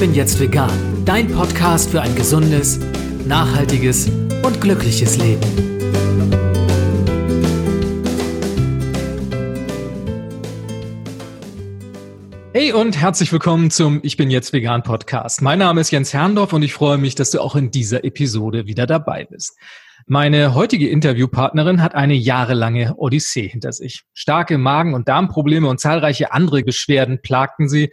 bin jetzt vegan, dein Podcast für ein gesundes, nachhaltiges und glückliches Leben. Hey und herzlich willkommen zum Ich bin jetzt vegan Podcast. Mein Name ist Jens Herrndorf und ich freue mich, dass du auch in dieser Episode wieder dabei bist. Meine heutige Interviewpartnerin hat eine jahrelange Odyssee hinter sich. Starke Magen- und Darmprobleme und zahlreiche andere Beschwerden plagten sie,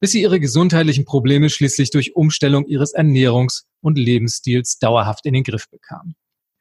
bis sie ihre gesundheitlichen Probleme schließlich durch Umstellung ihres Ernährungs- und Lebensstils dauerhaft in den Griff bekam.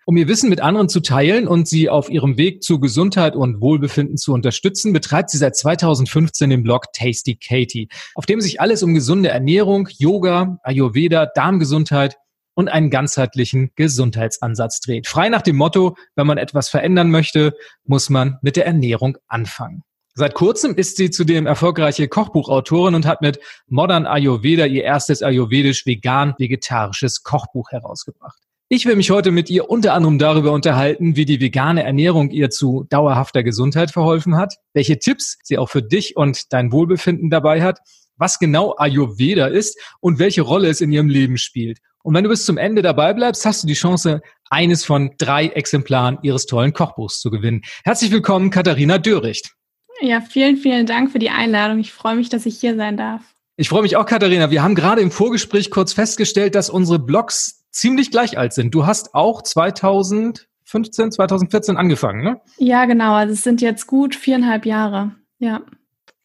Um ihr Wissen mit anderen zu teilen und sie auf ihrem Weg zu Gesundheit und Wohlbefinden zu unterstützen, betreibt sie seit 2015 den Blog Tasty Katie, auf dem sich alles um gesunde Ernährung, Yoga, Ayurveda, Darmgesundheit und einen ganzheitlichen Gesundheitsansatz dreht. Frei nach dem Motto, wenn man etwas verändern möchte, muss man mit der Ernährung anfangen. Seit kurzem ist sie zudem erfolgreiche Kochbuchautorin und hat mit Modern Ayurveda ihr erstes ayurvedisch-vegan-vegetarisches Kochbuch herausgebracht. Ich will mich heute mit ihr unter anderem darüber unterhalten, wie die vegane Ernährung ihr zu dauerhafter Gesundheit verholfen hat, welche Tipps sie auch für dich und dein Wohlbefinden dabei hat, was genau Ayurveda ist und welche Rolle es in ihrem Leben spielt. Und wenn du bis zum Ende dabei bleibst, hast du die Chance, eines von drei Exemplaren ihres tollen Kochbuchs zu gewinnen. Herzlich willkommen, Katharina Döricht. Ja, vielen, vielen Dank für die Einladung. Ich freue mich, dass ich hier sein darf. Ich freue mich auch, Katharina. Wir haben gerade im Vorgespräch kurz festgestellt, dass unsere Blogs ziemlich gleich alt sind. Du hast auch 2015, 2014 angefangen, ne? Ja, genau. Also es sind jetzt gut viereinhalb Jahre. Ja.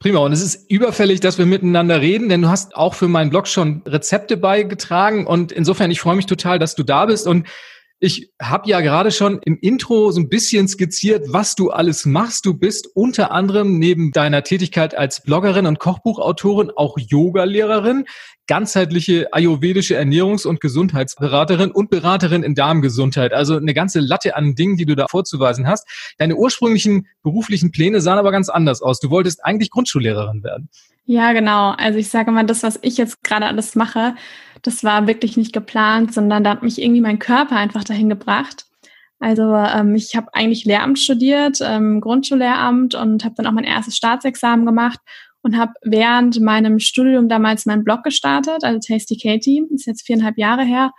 Prima. Und es ist überfällig, dass wir miteinander reden, denn du hast auch für meinen Blog schon Rezepte beigetragen. Und insofern, ich freue mich total, dass du da bist. Und ich habe ja gerade schon im Intro so ein bisschen skizziert, was du alles machst. Du bist unter anderem neben deiner Tätigkeit als Bloggerin und Kochbuchautorin auch Yogalehrerin, ganzheitliche ayurvedische Ernährungs- und Gesundheitsberaterin und Beraterin in Darmgesundheit. Also eine ganze Latte an Dingen, die du da vorzuweisen hast. Deine ursprünglichen beruflichen Pläne sahen aber ganz anders aus. Du wolltest eigentlich Grundschullehrerin werden. Ja, genau. Also ich sage mal, das, was ich jetzt gerade alles mache, das war wirklich nicht geplant, sondern da hat mich irgendwie mein Körper einfach dahin gebracht. Also ähm, ich habe eigentlich Lehramt studiert, ähm, Grundschullehramt und habe dann auch mein erstes Staatsexamen gemacht und habe während meinem Studium damals meinen Blog gestartet, also Tasty Katie, ist jetzt viereinhalb Jahre her.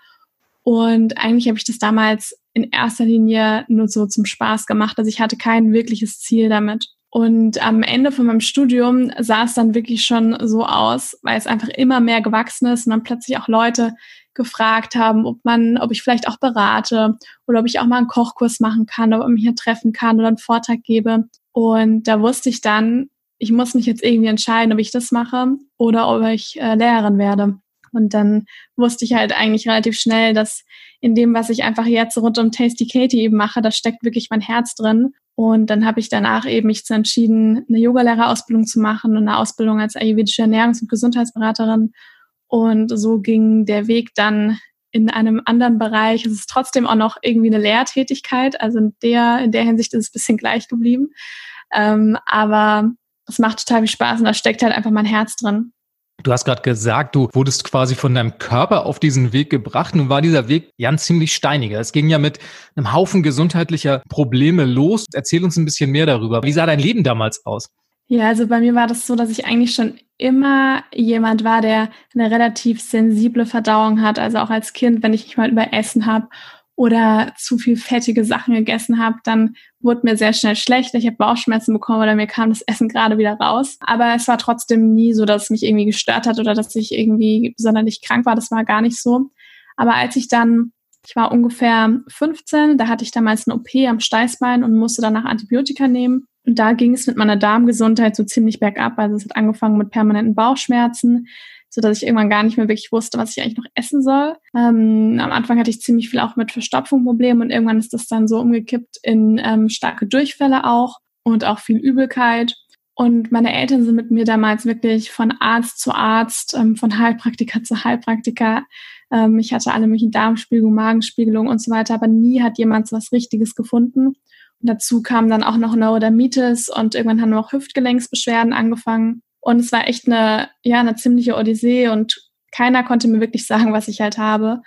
Und eigentlich habe ich das damals in erster Linie nur so zum Spaß gemacht. Also ich hatte kein wirkliches Ziel damit. Und am Ende von meinem Studium sah es dann wirklich schon so aus, weil es einfach immer mehr gewachsen ist und dann plötzlich auch Leute gefragt haben, ob man, ob ich vielleicht auch berate oder ob ich auch mal einen Kochkurs machen kann, ob man mich hier treffen kann oder einen Vortrag gebe. Und da wusste ich dann, ich muss mich jetzt irgendwie entscheiden, ob ich das mache oder ob ich äh, Lehrerin werde. Und dann wusste ich halt eigentlich relativ schnell, dass in dem, was ich einfach jetzt rund um Tasty Katie eben mache, da steckt wirklich mein Herz drin. Und dann habe ich danach eben mich zu entschieden, eine Yogalehrerausbildung zu machen und eine Ausbildung als ayurvedische Ernährungs- und Gesundheitsberaterin. Und so ging der Weg dann in einem anderen Bereich. Es ist trotzdem auch noch irgendwie eine Lehrtätigkeit. Also in der, in der Hinsicht ist es ein bisschen gleich geblieben. Ähm, aber es macht total viel Spaß und da steckt halt einfach mein Herz drin. Du hast gerade gesagt, du wurdest quasi von deinem Körper auf diesen Weg gebracht. Nun war dieser Weg ja ein ziemlich steiniger. Es ging ja mit einem Haufen gesundheitlicher Probleme los. Erzähl uns ein bisschen mehr darüber. Wie sah dein Leben damals aus? Ja, also bei mir war das so, dass ich eigentlich schon immer jemand war, der eine relativ sensible Verdauung hat. Also auch als Kind, wenn ich mich mal über Essen habe oder zu viel fettige Sachen gegessen habe, dann wurde mir sehr schnell schlecht. Ich habe Bauchschmerzen bekommen oder mir kam das Essen gerade wieder raus. Aber es war trotzdem nie so, dass es mich irgendwie gestört hat oder dass ich irgendwie sonderlich krank war. Das war gar nicht so. Aber als ich dann, ich war ungefähr 15, da hatte ich damals eine OP am Steißbein und musste danach Antibiotika nehmen. Und da ging es mit meiner Darmgesundheit so ziemlich bergab. Also es hat angefangen mit permanenten Bauchschmerzen so dass ich irgendwann gar nicht mehr wirklich wusste, was ich eigentlich noch essen soll. Ähm, am Anfang hatte ich ziemlich viel auch mit Verstopfung Probleme und irgendwann ist das dann so umgekippt in ähm, starke Durchfälle auch und auch viel Übelkeit. Und meine Eltern sind mit mir damals wirklich von Arzt zu Arzt, ähm, von Heilpraktiker zu Heilpraktiker. Ähm, ich hatte alle möglichen Darmspiegelungen, Magenspiegelungen und so weiter, aber nie hat jemand was Richtiges gefunden. Und dazu kam dann auch noch Neurodermitis und irgendwann haben auch Hüftgelenksbeschwerden angefangen. Und es war echt eine, ja, eine ziemliche Odyssee und keiner konnte mir wirklich sagen, was ich halt habe.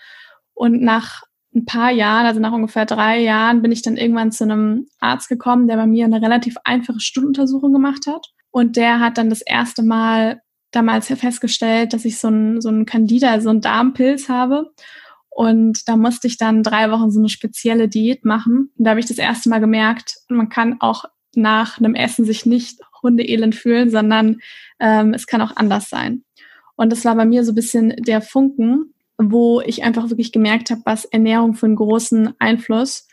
Und nach ein paar Jahren, also nach ungefähr drei Jahren, bin ich dann irgendwann zu einem Arzt gekommen, der bei mir eine relativ einfache Stuhluntersuchung gemacht hat. Und der hat dann das erste Mal damals festgestellt, dass ich so ein, so ein Candida, so ein Darmpilz habe. Und da musste ich dann drei Wochen so eine spezielle Diät machen. Und da habe ich das erste Mal gemerkt, man kann auch nach einem Essen sich nicht hundeelend fühlen, sondern ähm, es kann auch anders sein. Und das war bei mir so ein bisschen der Funken, wo ich einfach wirklich gemerkt habe, was Ernährung für einen großen Einfluss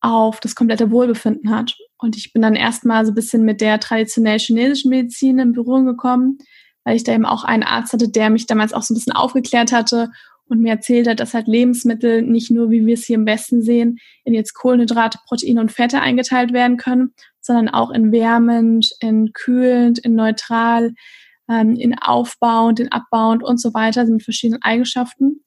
auf das komplette Wohlbefinden hat. Und ich bin dann erstmal so ein bisschen mit der traditionell chinesischen Medizin in Berührung gekommen, weil ich da eben auch einen Arzt hatte, der mich damals auch so ein bisschen aufgeklärt hatte und mir erzählt hat, dass halt Lebensmittel nicht nur, wie wir es hier im Westen sehen, in jetzt Kohlenhydrate, Proteine und Fette eingeteilt werden können, sondern auch in wärmend, in kühlend, in neutral, ähm, in aufbauend, in abbauend und so weiter, also mit verschiedenen Eigenschaften.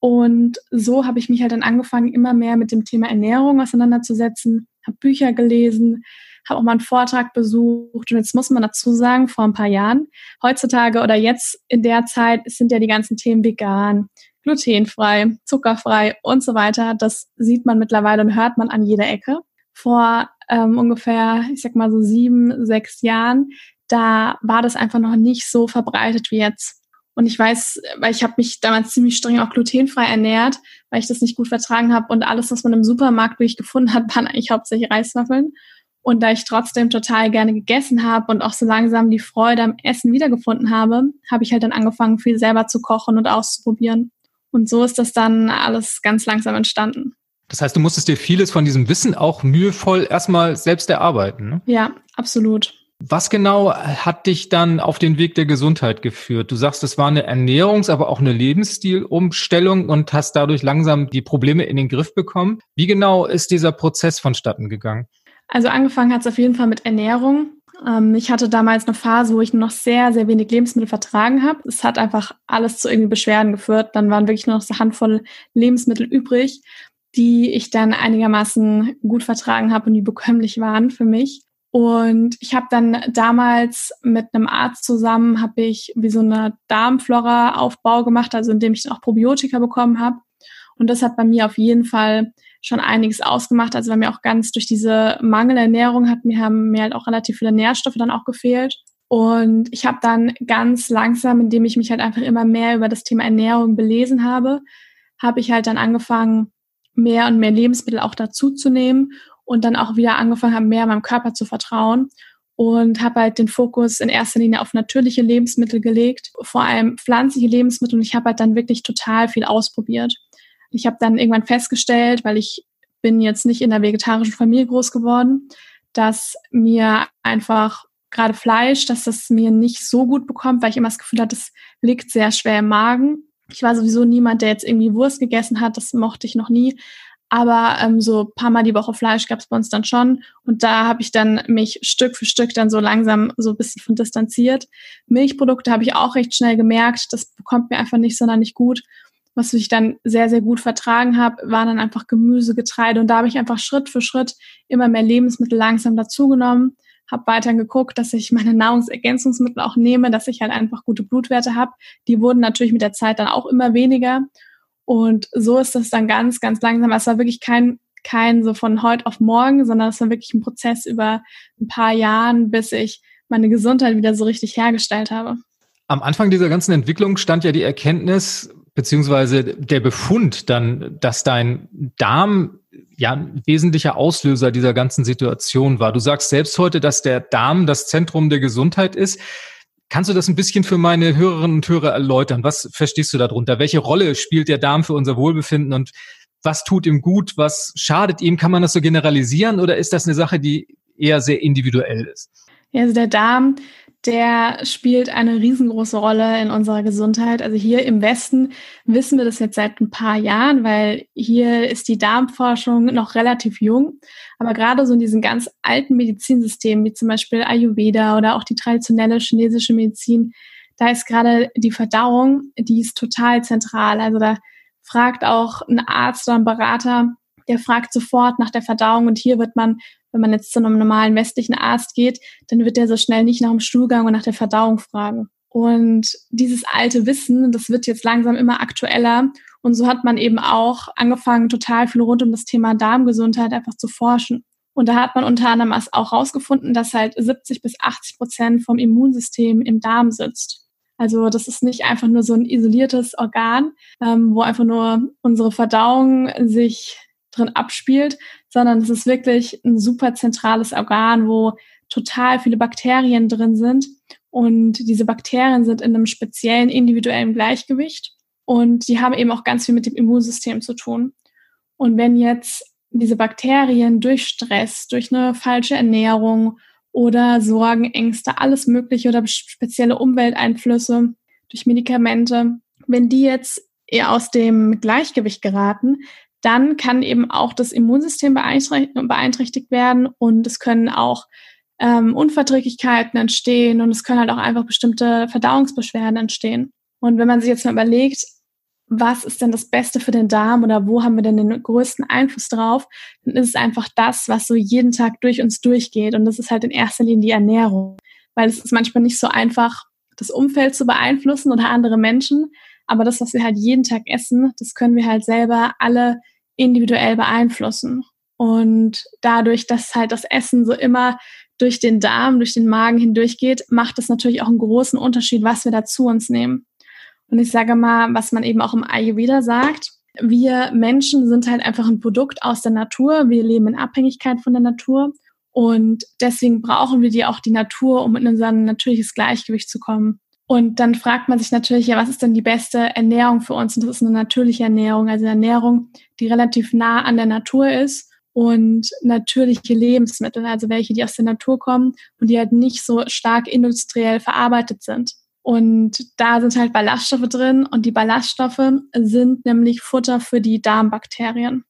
Und so habe ich mich halt dann angefangen, immer mehr mit dem Thema Ernährung auseinanderzusetzen, habe Bücher gelesen, habe auch mal einen Vortrag besucht. Und jetzt muss man dazu sagen, vor ein paar Jahren, heutzutage oder jetzt in der Zeit sind ja die ganzen Themen vegan, glutenfrei, zuckerfrei und so weiter. Das sieht man mittlerweile und hört man an jeder Ecke. Vor ähm, ungefähr, ich sag mal so sieben, sechs Jahren, da war das einfach noch nicht so verbreitet wie jetzt. Und ich weiß, weil ich habe mich damals ziemlich streng auch glutenfrei ernährt, weil ich das nicht gut vertragen habe und alles, was man im Supermarkt durchgefunden hat, waren eigentlich hauptsächlich Reiswaffeln. Und da ich trotzdem total gerne gegessen habe und auch so langsam die Freude am Essen wiedergefunden habe, habe ich halt dann angefangen, viel selber zu kochen und auszuprobieren. Und so ist das dann alles ganz langsam entstanden. Das heißt, du musstest dir vieles von diesem Wissen auch mühevoll erstmal selbst erarbeiten. Ne? Ja, absolut. Was genau hat dich dann auf den Weg der Gesundheit geführt? Du sagst, es war eine Ernährungs-, aber auch eine Lebensstilumstellung und hast dadurch langsam die Probleme in den Griff bekommen. Wie genau ist dieser Prozess vonstatten gegangen? Also angefangen hat es auf jeden Fall mit Ernährung. Ähm, ich hatte damals eine Phase, wo ich noch sehr, sehr wenig Lebensmittel vertragen habe. Es hat einfach alles zu irgendwie Beschwerden geführt. Dann waren wirklich nur noch so eine Handvoll Lebensmittel übrig, die ich dann einigermaßen gut vertragen habe und die bekömmlich waren für mich. Und ich habe dann damals mit einem Arzt zusammen, habe ich wie so eine Darmflora-Aufbau gemacht, also indem ich dann auch Probiotika bekommen habe. Und das hat bei mir auf jeden Fall schon einiges ausgemacht. Also bei mir auch ganz durch diese Mangelernährung hat mir, haben mir halt auch relativ viele Nährstoffe dann auch gefehlt. Und ich habe dann ganz langsam, indem ich mich halt einfach immer mehr über das Thema Ernährung belesen habe, habe ich halt dann angefangen, mehr und mehr Lebensmittel auch dazu zu nehmen und dann auch wieder angefangen habe, mehr meinem Körper zu vertrauen und habe halt den Fokus in erster Linie auf natürliche Lebensmittel gelegt, vor allem pflanzliche Lebensmittel und ich habe halt dann wirklich total viel ausprobiert. Ich habe dann irgendwann festgestellt, weil ich bin jetzt nicht in der vegetarischen Familie groß geworden, dass mir einfach gerade Fleisch, dass das mir nicht so gut bekommt, weil ich immer das Gefühl hatte, es liegt sehr schwer im Magen. Ich war sowieso niemand, der jetzt irgendwie Wurst gegessen hat, das mochte ich noch nie. Aber ähm, so paar Mal die Woche Fleisch gab es bei uns dann schon. Und da habe ich dann mich Stück für Stück dann so langsam so ein bisschen von distanziert. Milchprodukte habe ich auch recht schnell gemerkt, das bekommt mir einfach nicht sonderlich gut. Was ich dann sehr, sehr gut vertragen habe, waren dann einfach Gemüse, Getreide. Und da habe ich einfach Schritt für Schritt immer mehr Lebensmittel langsam dazugenommen. Habe weiter geguckt, dass ich meine Nahrungsergänzungsmittel auch nehme, dass ich halt einfach gute Blutwerte habe. Die wurden natürlich mit der Zeit dann auch immer weniger. Und so ist das dann ganz, ganz langsam. Es war wirklich kein, kein so von heute auf morgen, sondern es war wirklich ein Prozess über ein paar Jahren, bis ich meine Gesundheit wieder so richtig hergestellt habe. Am Anfang dieser ganzen Entwicklung stand ja die Erkenntnis, beziehungsweise der Befund dann, dass dein Darm ja ein wesentlicher Auslöser dieser ganzen Situation war. Du sagst selbst heute, dass der Darm das Zentrum der Gesundheit ist. Kannst du das ein bisschen für meine Hörerinnen und Hörer erläutern? Was verstehst du darunter? Welche Rolle spielt der Darm für unser Wohlbefinden und was tut ihm gut? Was schadet ihm? Kann man das so generalisieren oder ist das eine Sache, die eher sehr individuell ist? Ja, also der Darm der spielt eine riesengroße Rolle in unserer Gesundheit. Also hier im Westen wissen wir das jetzt seit ein paar Jahren, weil hier ist die Darmforschung noch relativ jung. Aber gerade so in diesen ganz alten Medizinsystemen, wie zum Beispiel Ayurveda oder auch die traditionelle chinesische Medizin, da ist gerade die Verdauung, die ist total zentral. Also da fragt auch ein Arzt oder ein Berater, der fragt sofort nach der Verdauung und hier wird man wenn man jetzt zu einem normalen westlichen Arzt geht, dann wird der so schnell nicht nach dem Stuhlgang und nach der Verdauung fragen. Und dieses alte Wissen, das wird jetzt langsam immer aktueller. Und so hat man eben auch angefangen, total viel rund um das Thema Darmgesundheit einfach zu forschen. Und da hat man unter anderem auch herausgefunden, dass halt 70 bis 80 Prozent vom Immunsystem im Darm sitzt. Also das ist nicht einfach nur so ein isoliertes Organ, ähm, wo einfach nur unsere Verdauung sich drin abspielt, sondern es ist wirklich ein super zentrales Organ, wo total viele Bakterien drin sind. Und diese Bakterien sind in einem speziellen individuellen Gleichgewicht und die haben eben auch ganz viel mit dem Immunsystem zu tun. Und wenn jetzt diese Bakterien durch Stress, durch eine falsche Ernährung oder Sorgen, Ängste, alles Mögliche oder spezielle Umwelteinflüsse durch Medikamente, wenn die jetzt eher aus dem Gleichgewicht geraten, dann kann eben auch das Immunsystem beeinträchtigt werden und es können auch ähm, Unverträglichkeiten entstehen und es können halt auch einfach bestimmte Verdauungsbeschwerden entstehen. Und wenn man sich jetzt mal überlegt, was ist denn das Beste für den Darm oder wo haben wir denn den größten Einfluss drauf, dann ist es einfach das, was so jeden Tag durch uns durchgeht. Und das ist halt in erster Linie die Ernährung. Weil es ist manchmal nicht so einfach, das Umfeld zu beeinflussen oder andere Menschen. Aber das, was wir halt jeden Tag essen, das können wir halt selber alle individuell beeinflussen. Und dadurch, dass halt das Essen so immer durch den Darm, durch den Magen hindurchgeht, macht es natürlich auch einen großen Unterschied, was wir da zu uns nehmen. Und ich sage mal, was man eben auch im Ayurveda sagt, wir Menschen sind halt einfach ein Produkt aus der Natur. Wir leben in Abhängigkeit von der Natur. Und deswegen brauchen wir die auch die Natur, um in unser natürliches Gleichgewicht zu kommen. Und dann fragt man sich natürlich, ja, was ist denn die beste Ernährung für uns? Und das ist eine natürliche Ernährung, also eine Ernährung, die relativ nah an der Natur ist und natürliche Lebensmittel, also welche, die aus der Natur kommen und die halt nicht so stark industriell verarbeitet sind. Und da sind halt Ballaststoffe drin und die Ballaststoffe sind nämlich Futter für die Darmbakterien.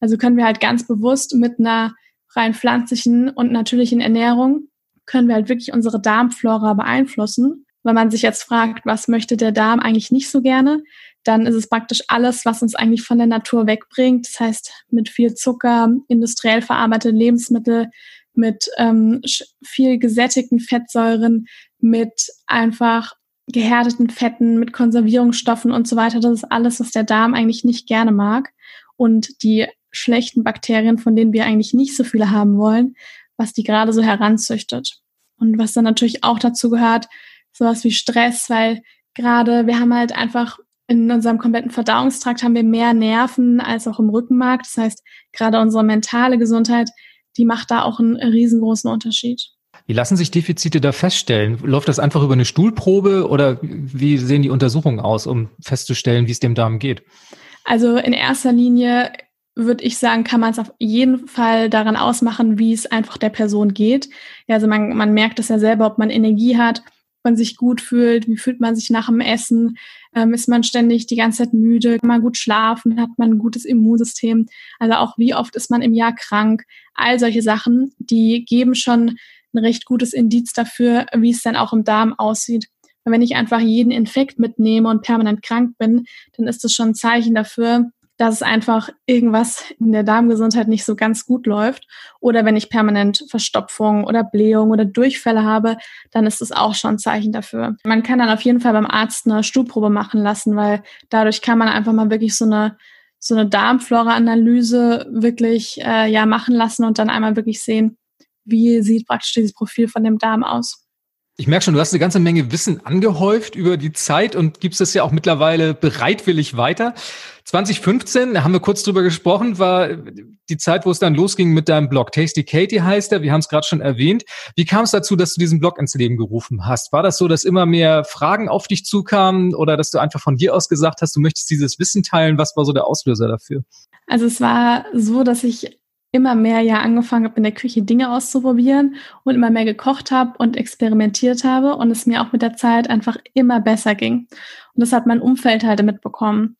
Also können wir halt ganz bewusst mit einer rein pflanzlichen und natürlichen Ernährung können wir halt wirklich unsere Darmflora beeinflussen. Wenn man sich jetzt fragt, was möchte der Darm eigentlich nicht so gerne, dann ist es praktisch alles, was uns eigentlich von der Natur wegbringt. Das heißt, mit viel Zucker, industriell verarbeitete Lebensmittel, mit ähm, viel gesättigten Fettsäuren, mit einfach gehärteten Fetten, mit Konservierungsstoffen und so weiter. Das ist alles, was der Darm eigentlich nicht gerne mag. Und die schlechten Bakterien, von denen wir eigentlich nicht so viele haben wollen, was die gerade so heranzüchtet. Und was dann natürlich auch dazu gehört, sowas wie Stress, weil gerade wir haben halt einfach in unserem kompletten Verdauungstrakt haben wir mehr Nerven als auch im Rückenmark. Das heißt, gerade unsere mentale Gesundheit, die macht da auch einen riesengroßen Unterschied. Wie lassen sich Defizite da feststellen? Läuft das einfach über eine Stuhlprobe oder wie sehen die Untersuchungen aus, um festzustellen, wie es dem Darm geht? Also in erster Linie würde ich sagen, kann man es auf jeden Fall daran ausmachen, wie es einfach der Person geht. Ja, also man, man merkt es ja selber, ob man Energie hat, man sich gut fühlt, wie fühlt man sich nach dem Essen, ähm, ist man ständig die ganze Zeit müde, kann man gut schlafen, hat man ein gutes Immunsystem, also auch wie oft ist man im Jahr krank. All solche Sachen, die geben schon ein recht gutes Indiz dafür, wie es dann auch im Darm aussieht. Wenn ich einfach jeden Infekt mitnehme und permanent krank bin, dann ist das schon ein Zeichen dafür, dass es einfach irgendwas in der Darmgesundheit nicht so ganz gut läuft. Oder wenn ich permanent Verstopfung oder Blähung oder Durchfälle habe, dann ist das auch schon ein Zeichen dafür. Man kann dann auf jeden Fall beim Arzt eine Stuhlprobe machen lassen, weil dadurch kann man einfach mal wirklich so eine so eine Darmflora-Analyse wirklich äh, ja machen lassen und dann einmal wirklich sehen, wie sieht praktisch dieses Profil von dem Darm aus. Ich merke schon, du hast eine ganze Menge Wissen angehäuft über die Zeit und gibst es ja auch mittlerweile bereitwillig weiter. 2015, da haben wir kurz drüber gesprochen, war die Zeit, wo es dann losging mit deinem Blog. Tasty Katie heißt er, wir haben es gerade schon erwähnt. Wie kam es dazu, dass du diesen Blog ins Leben gerufen hast? War das so, dass immer mehr Fragen auf dich zukamen oder dass du einfach von dir aus gesagt hast, du möchtest dieses Wissen teilen? Was war so der Auslöser dafür? Also es war so, dass ich immer mehr ja angefangen habe, in der Küche Dinge auszuprobieren und immer mehr gekocht habe und experimentiert habe und es mir auch mit der Zeit einfach immer besser ging. Und das hat mein Umfeld halt mitbekommen.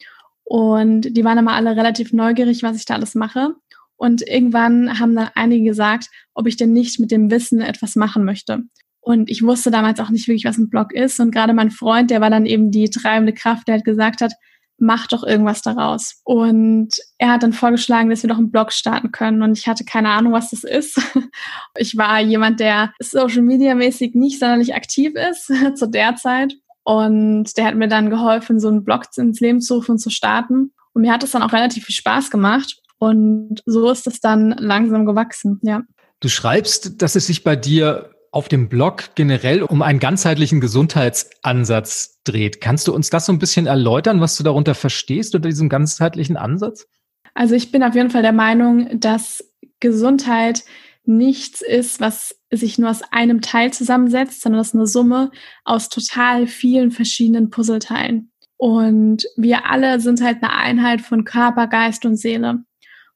Und die waren immer alle relativ neugierig, was ich da alles mache. Und irgendwann haben dann einige gesagt, ob ich denn nicht mit dem Wissen etwas machen möchte. Und ich wusste damals auch nicht wirklich, was ein Blog ist. Und gerade mein Freund, der war dann eben die treibende Kraft, der halt gesagt hat, mach doch irgendwas daraus. Und er hat dann vorgeschlagen, dass wir doch einen Blog starten können. Und ich hatte keine Ahnung, was das ist. Ich war jemand, der Social Media mäßig nicht sonderlich aktiv ist zu der Zeit. Und der hat mir dann geholfen, so einen Blog ins Leben zu rufen und zu starten. Und mir hat es dann auch relativ viel Spaß gemacht. Und so ist es dann langsam gewachsen, ja. Du schreibst, dass es sich bei dir auf dem Blog generell um einen ganzheitlichen Gesundheitsansatz dreht. Kannst du uns das so ein bisschen erläutern, was du darunter verstehst unter diesem ganzheitlichen Ansatz? Also ich bin auf jeden Fall der Meinung, dass Gesundheit nichts ist, was sich nur aus einem Teil zusammensetzt, sondern das ist eine Summe aus total vielen verschiedenen Puzzleteilen. Und wir alle sind halt eine Einheit von Körper, Geist und Seele.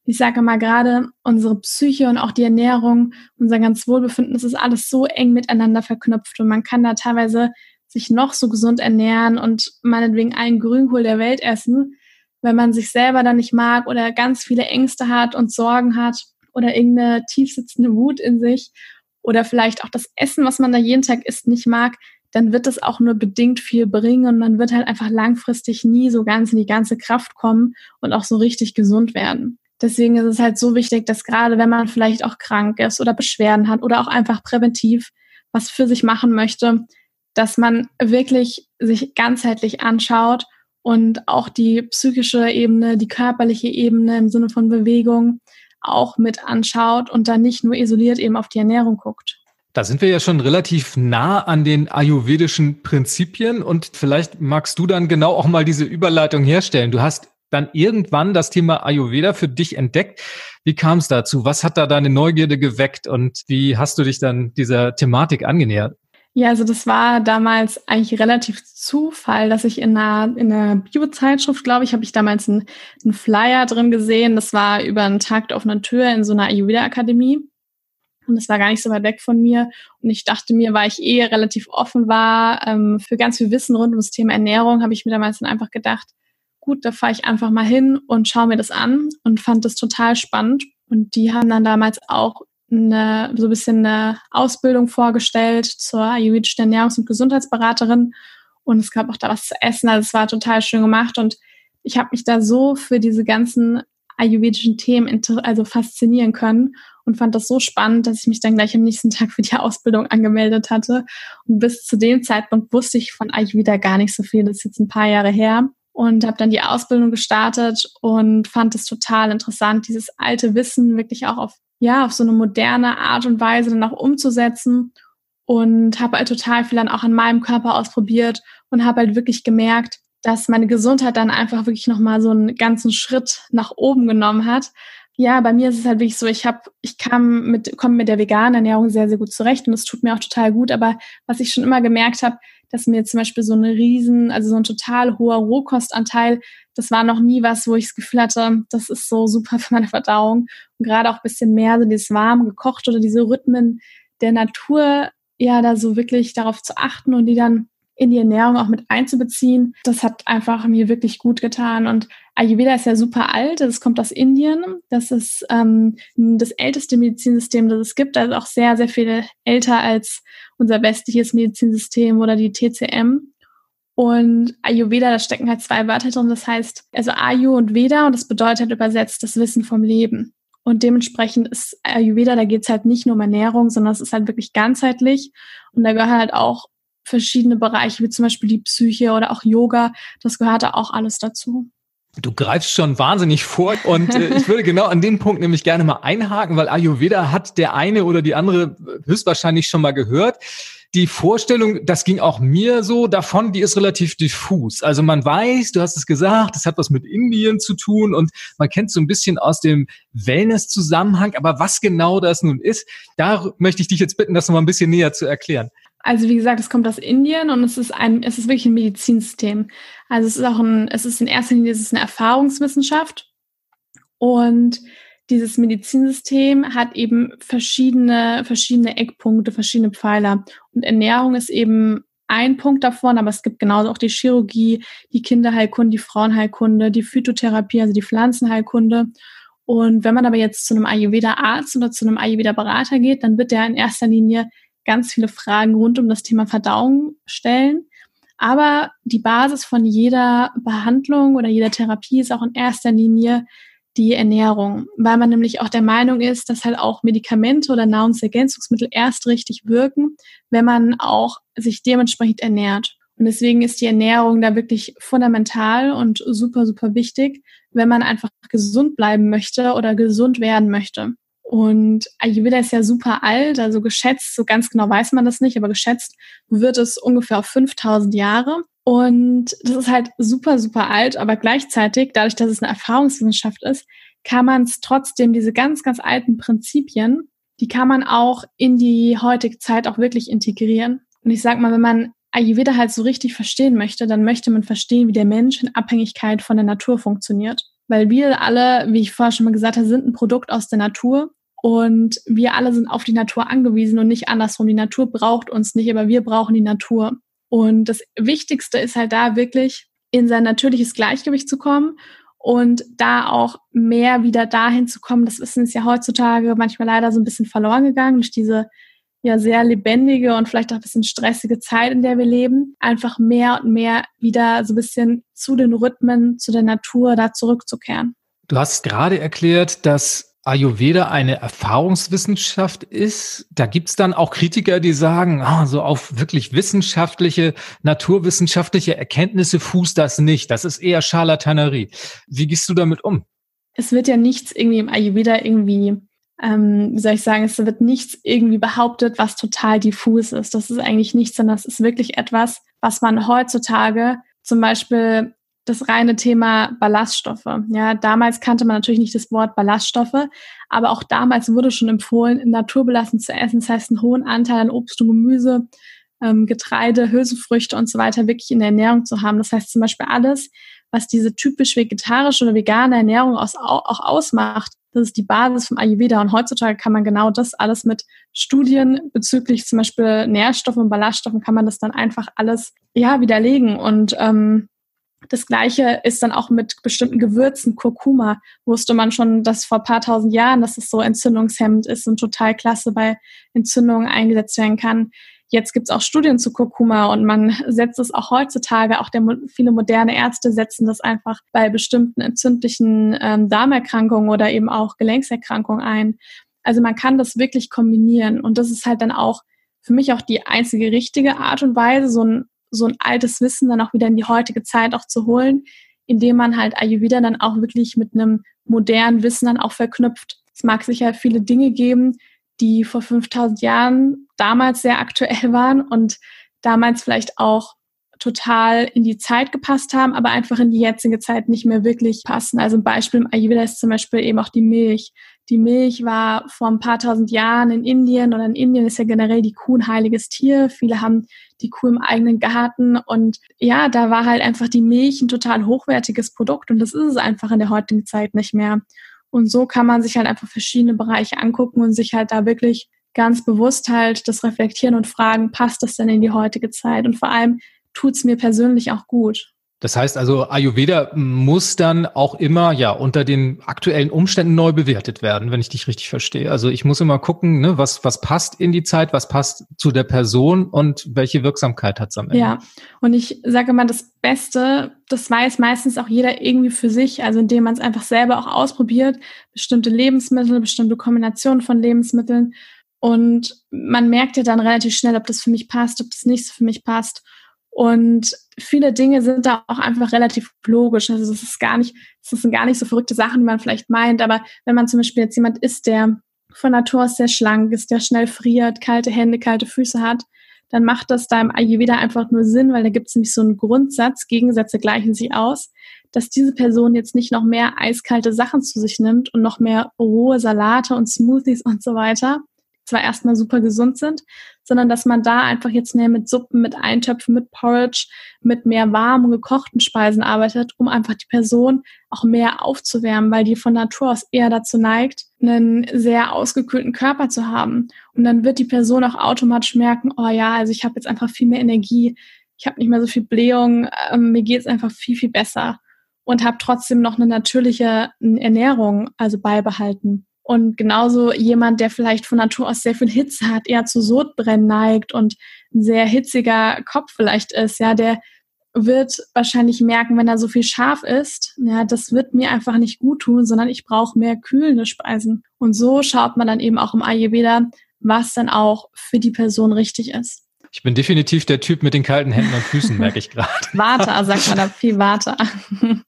Ich sage mal gerade, unsere Psyche und auch die Ernährung, unser ganz Wohlbefinden, das ist alles so eng miteinander verknüpft und man kann da teilweise sich noch so gesund ernähren und meinetwegen einen Grünkohl der Welt essen. Wenn man sich selber dann nicht mag oder ganz viele Ängste hat und Sorgen hat, oder irgendeine tiefsitzende Wut in sich oder vielleicht auch das Essen, was man da jeden Tag isst, nicht mag, dann wird es auch nur bedingt viel bringen und man wird halt einfach langfristig nie so ganz in die ganze Kraft kommen und auch so richtig gesund werden. Deswegen ist es halt so wichtig, dass gerade wenn man vielleicht auch krank ist oder Beschwerden hat oder auch einfach präventiv was für sich machen möchte, dass man wirklich sich ganzheitlich anschaut und auch die psychische Ebene, die körperliche Ebene im Sinne von Bewegung, auch mit anschaut und dann nicht nur isoliert eben auf die Ernährung guckt. Da sind wir ja schon relativ nah an den ayurvedischen Prinzipien und vielleicht magst du dann genau auch mal diese Überleitung herstellen. Du hast dann irgendwann das Thema Ayurveda für dich entdeckt. Wie kam es dazu? Was hat da deine Neugierde geweckt und wie hast du dich dann dieser Thematik angenähert? Ja, also das war damals eigentlich relativ Zufall, dass ich in einer, in einer Bio-Zeitschrift, glaube ich, habe ich damals einen, einen Flyer drin gesehen. Das war über einen Tag auf einer Tür in so einer Ayurveda-Akademie. Und das war gar nicht so weit weg von mir. Und ich dachte mir, weil ich eh relativ offen war ähm, für ganz viel Wissen rund um das Thema Ernährung, habe ich mir damals dann einfach gedacht, gut, da fahre ich einfach mal hin und schaue mir das an und fand das total spannend. Und die haben dann damals auch eine, so ein bisschen eine Ausbildung vorgestellt zur ayurvedischen Ernährungs- und Gesundheitsberaterin. Und es gab auch da was zu essen. Also es war total schön gemacht. Und ich habe mich da so für diese ganzen ayurvedischen Themen also faszinieren können und fand das so spannend, dass ich mich dann gleich am nächsten Tag für die Ausbildung angemeldet hatte. Und bis zu dem Zeitpunkt wusste ich von Ayurveda gar nicht so viel. Das ist jetzt ein paar Jahre her. Und habe dann die Ausbildung gestartet und fand es total interessant, dieses alte Wissen wirklich auch auf ja, auf so eine moderne Art und Weise dann auch umzusetzen und habe halt total viel dann auch an meinem Körper ausprobiert und habe halt wirklich gemerkt, dass meine Gesundheit dann einfach wirklich nochmal so einen ganzen Schritt nach oben genommen hat. Ja, bei mir ist es halt wirklich so, ich habe, ich kam mit, komme mit der veganen Ernährung sehr, sehr gut zurecht und es tut mir auch total gut. Aber was ich schon immer gemerkt habe, dass mir zum Beispiel so eine riesen, also so ein total hoher Rohkostanteil, das war noch nie was, wo ich das Gefühl hatte, das ist so super für meine Verdauung. Und gerade auch bisschen mehr so dieses warm gekocht oder diese Rhythmen der Natur, ja, da so wirklich darauf zu achten und die dann in die Ernährung auch mit einzubeziehen. Das hat einfach mir wirklich gut getan. Und Ayurveda ist ja super alt. Das kommt aus Indien. Das ist ähm, das älteste Medizinsystem, das es gibt. Also auch sehr, sehr viel älter als unser westliches Medizinsystem oder die TCM. Und Ayurveda, da stecken halt zwei Wörter drin. Das heißt, also Ayu und Veda und das bedeutet halt übersetzt das Wissen vom Leben. Und dementsprechend ist Ayurveda, da geht es halt nicht nur um Ernährung, sondern es ist halt wirklich ganzheitlich. Und da gehören halt auch verschiedene Bereiche, wie zum Beispiel die Psyche oder auch Yoga. Das gehört da auch alles dazu. Du greifst schon wahnsinnig vor und äh, ich würde genau an dem Punkt nämlich gerne mal einhaken, weil Ayurveda hat der eine oder die andere höchstwahrscheinlich schon mal gehört. Die Vorstellung, das ging auch mir so davon, die ist relativ diffus. Also man weiß, du hast es gesagt, das hat was mit Indien zu tun und man kennt so ein bisschen aus dem Wellness-Zusammenhang, aber was genau das nun ist, da möchte ich dich jetzt bitten, das noch mal ein bisschen näher zu erklären. Also wie gesagt, es kommt aus Indien und es ist ein, es ist wirklich ein Medizinsystem. Also es ist auch ein, es ist in erster Linie es ist eine Erfahrungswissenschaft und dieses Medizinsystem hat eben verschiedene, verschiedene Eckpunkte, verschiedene Pfeiler. Und Ernährung ist eben ein Punkt davon, aber es gibt genauso auch die Chirurgie, die Kinderheilkunde, die Frauenheilkunde, die Phytotherapie, also die Pflanzenheilkunde. Und wenn man aber jetzt zu einem Ayurveda-Arzt oder zu einem Ayurveda-Berater geht, dann wird der in erster Linie ganz viele Fragen rund um das Thema Verdauung stellen. Aber die Basis von jeder Behandlung oder jeder Therapie ist auch in erster Linie die Ernährung, weil man nämlich auch der Meinung ist, dass halt auch Medikamente oder Nahrungsergänzungsmittel erst richtig wirken, wenn man auch sich dementsprechend ernährt. Und deswegen ist die Ernährung da wirklich fundamental und super, super wichtig, wenn man einfach gesund bleiben möchte oder gesund werden möchte. Und Ayurveda ist ja super alt, also geschätzt, so ganz genau weiß man das nicht, aber geschätzt wird es ungefähr auf 5000 Jahre. Und das ist halt super, super alt, aber gleichzeitig, dadurch, dass es eine Erfahrungswissenschaft ist, kann man es trotzdem, diese ganz, ganz alten Prinzipien, die kann man auch in die heutige Zeit auch wirklich integrieren. Und ich sag mal, wenn man Ayurveda halt so richtig verstehen möchte, dann möchte man verstehen, wie der Mensch in Abhängigkeit von der Natur funktioniert. Weil wir alle, wie ich vorher schon mal gesagt habe, sind ein Produkt aus der Natur und wir alle sind auf die Natur angewiesen und nicht andersrum. Die Natur braucht uns nicht, aber wir brauchen die Natur. Und das Wichtigste ist halt da wirklich in sein natürliches Gleichgewicht zu kommen und da auch mehr wieder dahin zu kommen. Das Wissen ist ja heutzutage manchmal leider so ein bisschen verloren gegangen durch diese ja sehr lebendige und vielleicht auch ein bisschen stressige Zeit, in der wir leben, einfach mehr und mehr wieder so ein bisschen zu den Rhythmen, zu der Natur da zurückzukehren. Du hast gerade erklärt, dass Ayurveda eine Erfahrungswissenschaft ist. Da gibt's dann auch Kritiker, die sagen, ah, so auf wirklich wissenschaftliche, naturwissenschaftliche Erkenntnisse fußt das nicht. Das ist eher Charlatanerie. Wie gehst du damit um? Es wird ja nichts irgendwie im Ayurveda irgendwie, ähm, wie soll ich sagen, es wird nichts irgendwie behauptet, was total diffus ist. Das ist eigentlich nichts, sondern es ist wirklich etwas, was man heutzutage zum Beispiel das reine Thema Ballaststoffe. Ja, damals kannte man natürlich nicht das Wort Ballaststoffe, aber auch damals wurde schon empfohlen, naturbelassen zu essen. Das heißt, einen hohen Anteil an Obst und Gemüse, ähm, Getreide, Hülsenfrüchte und so weiter wirklich in der Ernährung zu haben. Das heißt zum Beispiel alles, was diese typisch vegetarische oder vegane Ernährung aus, auch ausmacht, das ist die Basis vom Ayurveda. Und heutzutage kann man genau das alles mit Studien bezüglich zum Beispiel Nährstoffen und Ballaststoffen kann man das dann einfach alles ja widerlegen und ähm, das gleiche ist dann auch mit bestimmten Gewürzen. Kurkuma wusste man schon, dass vor paar tausend Jahren, dass es so entzündungshemmend ist und total klasse bei Entzündungen eingesetzt werden kann. Jetzt gibt es auch Studien zu Kurkuma und man setzt es auch heutzutage, auch der, viele moderne Ärzte setzen das einfach bei bestimmten entzündlichen ähm, Darmerkrankungen oder eben auch Gelenkserkrankungen ein. Also man kann das wirklich kombinieren und das ist halt dann auch für mich auch die einzige richtige Art und Weise, so ein so ein altes Wissen dann auch wieder in die heutige Zeit auch zu holen, indem man halt Ayurveda dann auch wirklich mit einem modernen Wissen dann auch verknüpft. Es mag sicher viele Dinge geben, die vor 5000 Jahren damals sehr aktuell waren und damals vielleicht auch total in die Zeit gepasst haben, aber einfach in die jetzige Zeit nicht mehr wirklich passen. Also ein Beispiel im Ayurveda ist zum Beispiel eben auch die Milch. Die Milch war vor ein paar tausend Jahren in Indien oder in Indien ist ja generell die Kuh ein heiliges Tier. Viele haben die Kuh im eigenen Garten und ja, da war halt einfach die Milch ein total hochwertiges Produkt und das ist es einfach in der heutigen Zeit nicht mehr. Und so kann man sich halt einfach verschiedene Bereiche angucken und sich halt da wirklich ganz bewusst halt das reflektieren und fragen, passt das denn in die heutige Zeit? Und vor allem, tut's mir persönlich auch gut. Das heißt also, Ayurveda muss dann auch immer ja unter den aktuellen Umständen neu bewertet werden, wenn ich dich richtig verstehe. Also ich muss immer gucken, ne, was, was passt in die Zeit, was passt zu der Person und welche Wirksamkeit hat es am Ende. Ja, und ich sage mal, das Beste, das weiß meistens auch jeder irgendwie für sich, also indem man es einfach selber auch ausprobiert, bestimmte Lebensmittel, bestimmte Kombinationen von Lebensmitteln. Und man merkt ja dann relativ schnell, ob das für mich passt, ob das nicht so für mich passt. Und viele Dinge sind da auch einfach relativ logisch. Also es ist gar nicht, es sind gar nicht so verrückte Sachen, wie man vielleicht meint. Aber wenn man zum Beispiel jetzt jemand ist, der von Natur aus sehr schlank ist, der schnell friert, kalte Hände, kalte Füße hat, dann macht das da im Ayurveda einfach nur Sinn, weil da gibt es nämlich so einen Grundsatz, Gegensätze gleichen sich aus, dass diese Person jetzt nicht noch mehr eiskalte Sachen zu sich nimmt und noch mehr rohe Salate und Smoothies und so weiter, zwar erstmal super gesund sind, sondern dass man da einfach jetzt mehr mit Suppen, mit Eintöpfen, mit Porridge, mit mehr warmen, gekochten Speisen arbeitet, um einfach die Person auch mehr aufzuwärmen, weil die von Natur aus eher dazu neigt, einen sehr ausgekühlten Körper zu haben. Und dann wird die Person auch automatisch merken, oh ja, also ich habe jetzt einfach viel mehr Energie, ich habe nicht mehr so viel Blähung, ähm, mir geht es einfach viel, viel besser und habe trotzdem noch eine natürliche Ernährung also beibehalten. Und genauso jemand, der vielleicht von Natur aus sehr viel Hitze hat, eher zu Sodbrennen neigt und ein sehr hitziger Kopf vielleicht ist, ja, der wird wahrscheinlich merken, wenn er so viel scharf isst, ja, das wird mir einfach nicht gut tun, sondern ich brauche mehr kühlende Speisen. Und so schaut man dann eben auch im Ayurveda, was dann auch für die Person richtig ist. Ich bin definitiv der Typ mit den kalten Händen und Füßen, merke ich gerade. Warte, sagt man da viel Warte.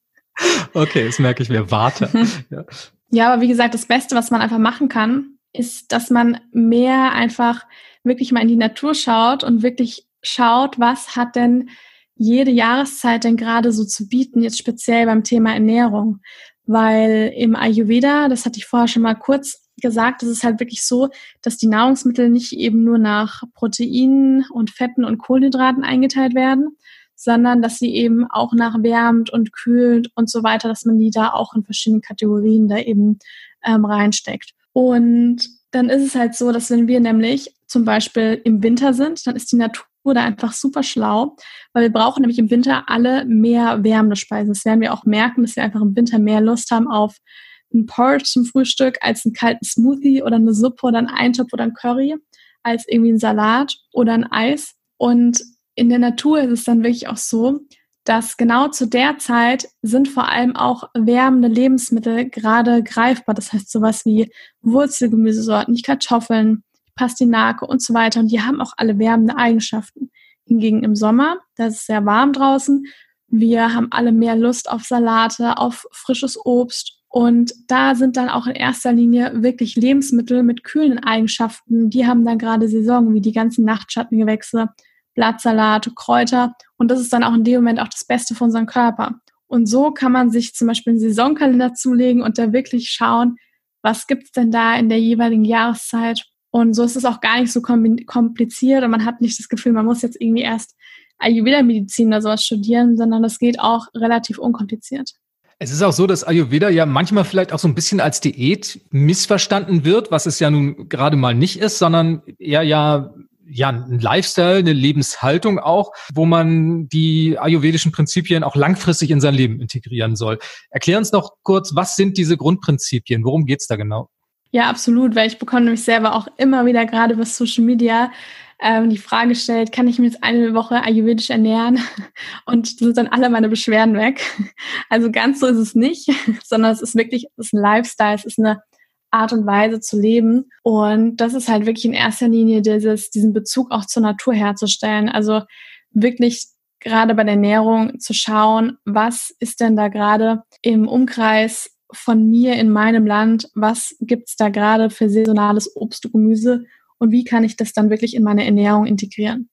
Okay, das merke ich mir. Warte. Ja. Ja, aber wie gesagt, das Beste, was man einfach machen kann, ist, dass man mehr einfach wirklich mal in die Natur schaut und wirklich schaut, was hat denn jede Jahreszeit denn gerade so zu bieten, jetzt speziell beim Thema Ernährung. Weil im Ayurveda, das hatte ich vorher schon mal kurz gesagt, es ist halt wirklich so, dass die Nahrungsmittel nicht eben nur nach Proteinen und Fetten und Kohlenhydraten eingeteilt werden, sondern dass sie eben auch nach wärmt und kühlt und so weiter, dass man die da auch in verschiedenen Kategorien da eben ähm, reinsteckt. Und dann ist es halt so, dass wenn wir nämlich zum Beispiel im Winter sind, dann ist die Natur da einfach super schlau, weil wir brauchen nämlich im Winter alle mehr wärmende Speisen. Das werden wir auch merken, dass wir einfach im Winter mehr Lust haben auf ein Porridge zum Frühstück als einen kalten Smoothie oder eine Suppe oder einen Eintopf oder ein Curry, als irgendwie ein Salat oder ein Eis. Und in der Natur ist es dann wirklich auch so, dass genau zu der Zeit sind vor allem auch wärmende Lebensmittel gerade greifbar. Das heißt sowas wie Wurzelgemüsesorten, die Kartoffeln, Pastinake und so weiter. Und die haben auch alle wärmende Eigenschaften. Hingegen im Sommer, da ist es sehr warm draußen. Wir haben alle mehr Lust auf Salate, auf frisches Obst. Und da sind dann auch in erster Linie wirklich Lebensmittel mit kühlen Eigenschaften. Die haben dann gerade Saison, wie die ganzen Nachtschattengewächse, Blattsalat, Kräuter. Und das ist dann auch in dem Moment auch das Beste für unseren Körper. Und so kann man sich zum Beispiel einen Saisonkalender zulegen und da wirklich schauen, was gibt's denn da in der jeweiligen Jahreszeit. Und so ist es auch gar nicht so kompliziert und man hat nicht das Gefühl, man muss jetzt irgendwie erst Ayurveda-Medizin oder sowas studieren, sondern das geht auch relativ unkompliziert. Es ist auch so, dass Ayurveda ja manchmal vielleicht auch so ein bisschen als Diät missverstanden wird, was es ja nun gerade mal nicht ist, sondern eher ja ja, ein Lifestyle, eine Lebenshaltung auch, wo man die ayurvedischen Prinzipien auch langfristig in sein Leben integrieren soll. Erklär uns noch kurz, was sind diese Grundprinzipien? Worum geht's da genau? Ja, absolut, weil ich bekomme nämlich selber auch immer wieder gerade über Social Media ähm, die Frage stellt, kann ich mich jetzt eine Woche ayurvedisch ernähren? Und sind dann alle meine Beschwerden weg. Also ganz so ist es nicht, sondern es ist wirklich, es ist ein Lifestyle, es ist eine Art und Weise zu leben. Und das ist halt wirklich in erster Linie dieses, diesen Bezug auch zur Natur herzustellen. Also wirklich gerade bei der Ernährung zu schauen, was ist denn da gerade im Umkreis von mir in meinem Land, was gibt's da gerade für saisonales Obst und Gemüse und wie kann ich das dann wirklich in meine Ernährung integrieren.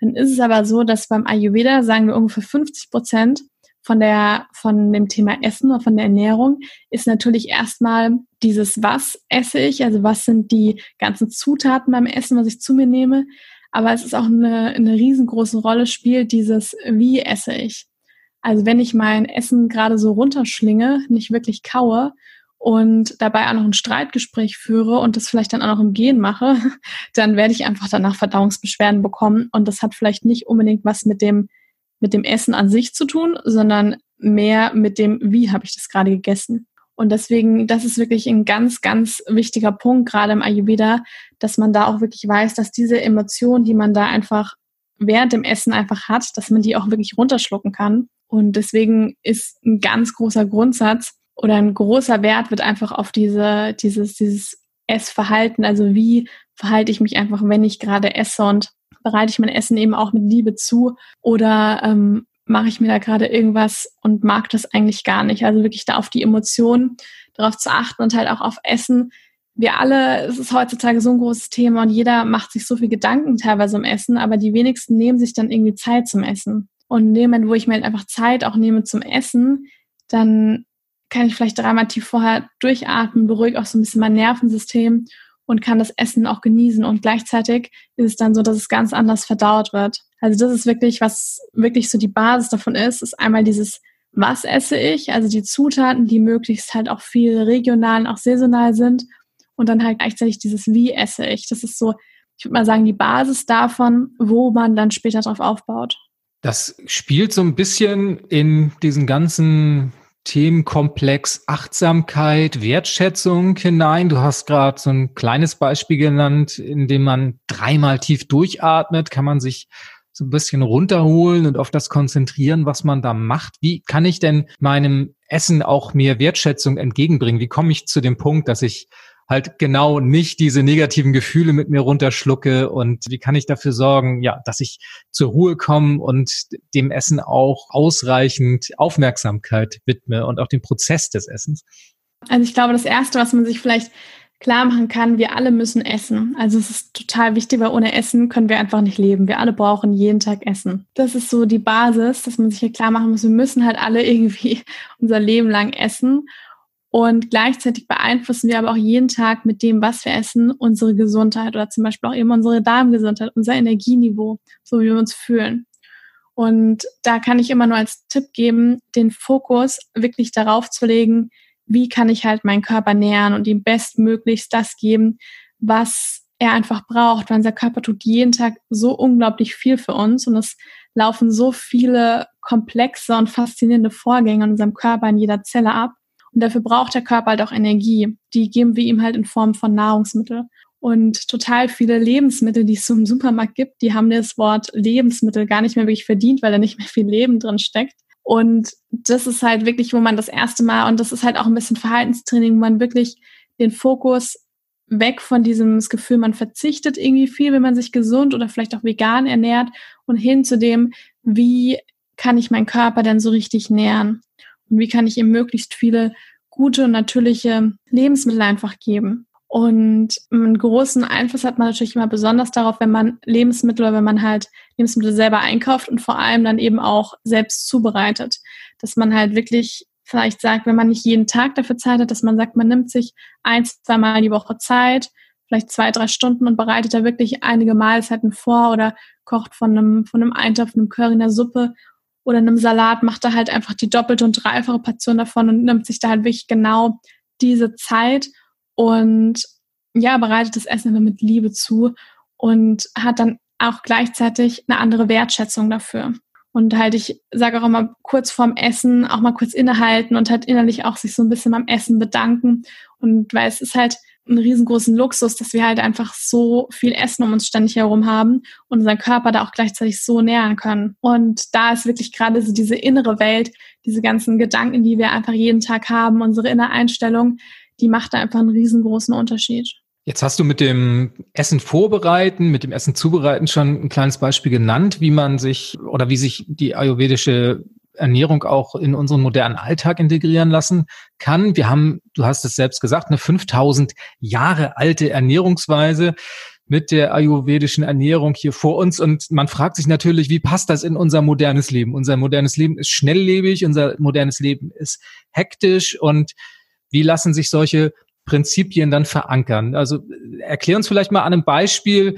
Dann ist es aber so, dass beim Ayurveda sagen wir ungefähr 50 Prozent von der, von dem Thema Essen oder von der Ernährung ist natürlich erstmal dieses, was esse ich, also was sind die ganzen Zutaten beim Essen, was ich zu mir nehme. Aber es ist auch eine, eine riesengroße Rolle spielt dieses, wie esse ich. Also wenn ich mein Essen gerade so runterschlinge, nicht wirklich kaue und dabei auch noch ein Streitgespräch führe und das vielleicht dann auch noch im Gehen mache, dann werde ich einfach danach Verdauungsbeschwerden bekommen. Und das hat vielleicht nicht unbedingt was mit dem mit dem Essen an sich zu tun, sondern mehr mit dem, wie habe ich das gerade gegessen. Und deswegen, das ist wirklich ein ganz, ganz wichtiger Punkt, gerade im Ayurveda, dass man da auch wirklich weiß, dass diese Emotionen, die man da einfach während dem Essen einfach hat, dass man die auch wirklich runterschlucken kann. Und deswegen ist ein ganz großer Grundsatz oder ein großer Wert wird einfach auf diese, dieses, dieses Essverhalten, also wie verhalte ich mich einfach, wenn ich gerade esse und bereite ich mein Essen eben auch mit Liebe zu oder ähm, mache ich mir da gerade irgendwas und mag das eigentlich gar nicht. Also wirklich da auf die Emotionen darauf zu achten und halt auch auf Essen. Wir alle, es ist heutzutage so ein großes Thema und jeder macht sich so viel Gedanken teilweise um Essen, aber die wenigsten nehmen sich dann irgendwie Zeit zum Essen. Und in dem Moment, wo ich mir halt einfach Zeit auch nehme zum Essen, dann kann ich vielleicht dreimal tief vorher durchatmen, beruhige auch so ein bisschen mein Nervensystem und kann das Essen auch genießen. Und gleichzeitig ist es dann so, dass es ganz anders verdaut wird. Also das ist wirklich, was wirklich so die Basis davon ist, ist einmal dieses, was esse ich, also die Zutaten, die möglichst halt auch viel regional und auch saisonal sind. Und dann halt gleichzeitig dieses, wie esse ich. Das ist so, ich würde mal sagen, die Basis davon, wo man dann später drauf aufbaut. Das spielt so ein bisschen in diesen ganzen Themenkomplex Achtsamkeit, Wertschätzung hinein. Du hast gerade so ein kleines Beispiel genannt, in dem man dreimal tief durchatmet, kann man sich so ein bisschen runterholen und auf das konzentrieren, was man da macht. Wie kann ich denn meinem Essen auch mehr Wertschätzung entgegenbringen? Wie komme ich zu dem Punkt, dass ich halt genau nicht diese negativen Gefühle mit mir runterschlucke und wie kann ich dafür sorgen, ja, dass ich zur Ruhe komme und dem Essen auch ausreichend Aufmerksamkeit widme und auch dem Prozess des Essens? Also ich glaube, das Erste, was man sich vielleicht klar machen kann, wir alle müssen essen. Also es ist total wichtig, weil ohne Essen können wir einfach nicht leben. Wir alle brauchen jeden Tag Essen. Das ist so die Basis, dass man sich hier klar machen muss, wir müssen halt alle irgendwie unser Leben lang essen. Und gleichzeitig beeinflussen wir aber auch jeden Tag mit dem, was wir essen, unsere Gesundheit oder zum Beispiel auch eben unsere Darmgesundheit, unser Energieniveau, so wie wir uns fühlen. Und da kann ich immer nur als Tipp geben, den Fokus wirklich darauf zu legen, wie kann ich halt meinen Körper nähern und ihm bestmöglichst das geben, was er einfach braucht, weil unser Körper tut jeden Tag so unglaublich viel für uns und es laufen so viele komplexe und faszinierende Vorgänge in unserem Körper in jeder Zelle ab. Und dafür braucht der Körper halt auch Energie. Die geben wir ihm halt in Form von Nahrungsmittel. Und total viele Lebensmittel, die es so im Supermarkt gibt, die haben das Wort Lebensmittel gar nicht mehr wirklich verdient, weil da nicht mehr viel Leben drin steckt. Und das ist halt wirklich, wo man das erste Mal, und das ist halt auch ein bisschen Verhaltenstraining, wo man wirklich den Fokus weg von diesem Gefühl, man verzichtet irgendwie viel, wenn man sich gesund oder vielleicht auch vegan ernährt und hin zu dem, wie kann ich meinen Körper denn so richtig nähern und wie kann ich ihm möglichst viele gute und natürliche Lebensmittel einfach geben. Und einen großen Einfluss hat man natürlich immer besonders darauf, wenn man Lebensmittel oder wenn man halt Lebensmittel selber einkauft und vor allem dann eben auch selbst zubereitet. Dass man halt wirklich vielleicht sagt, wenn man nicht jeden Tag dafür Zeit hat, dass man sagt, man nimmt sich ein, zwei Mal die Woche Zeit, vielleicht zwei, drei Stunden und bereitet da wirklich einige Mahlzeiten vor oder kocht von einem, von einem Eintopf, einem Curry, einer Suppe oder einem Salat, macht da halt einfach die doppelte und dreifache Portion davon und nimmt sich da halt wirklich genau diese Zeit und ja, bereitet das Essen immer mit Liebe zu und hat dann auch gleichzeitig eine andere Wertschätzung dafür. Und halt, ich sage auch immer kurz vorm Essen auch mal kurz innehalten und halt innerlich auch sich so ein bisschen beim Essen bedanken. Und weil es ist halt ein riesengroßen Luxus, dass wir halt einfach so viel Essen um uns ständig herum haben und unseren Körper da auch gleichzeitig so nähern können. Und da ist wirklich gerade so diese innere Welt, diese ganzen Gedanken, die wir einfach jeden Tag haben, unsere innere Einstellung, die macht da einfach einen riesengroßen Unterschied. Jetzt hast du mit dem Essen vorbereiten, mit dem Essen zubereiten schon ein kleines Beispiel genannt, wie man sich oder wie sich die ayurvedische Ernährung auch in unseren modernen Alltag integrieren lassen kann. Wir haben, du hast es selbst gesagt, eine 5000 Jahre alte Ernährungsweise mit der ayurvedischen Ernährung hier vor uns. Und man fragt sich natürlich, wie passt das in unser modernes Leben? Unser modernes Leben ist schnelllebig, unser modernes Leben ist hektisch und wie lassen sich solche Prinzipien dann verankern? Also erklär uns vielleicht mal an einem Beispiel,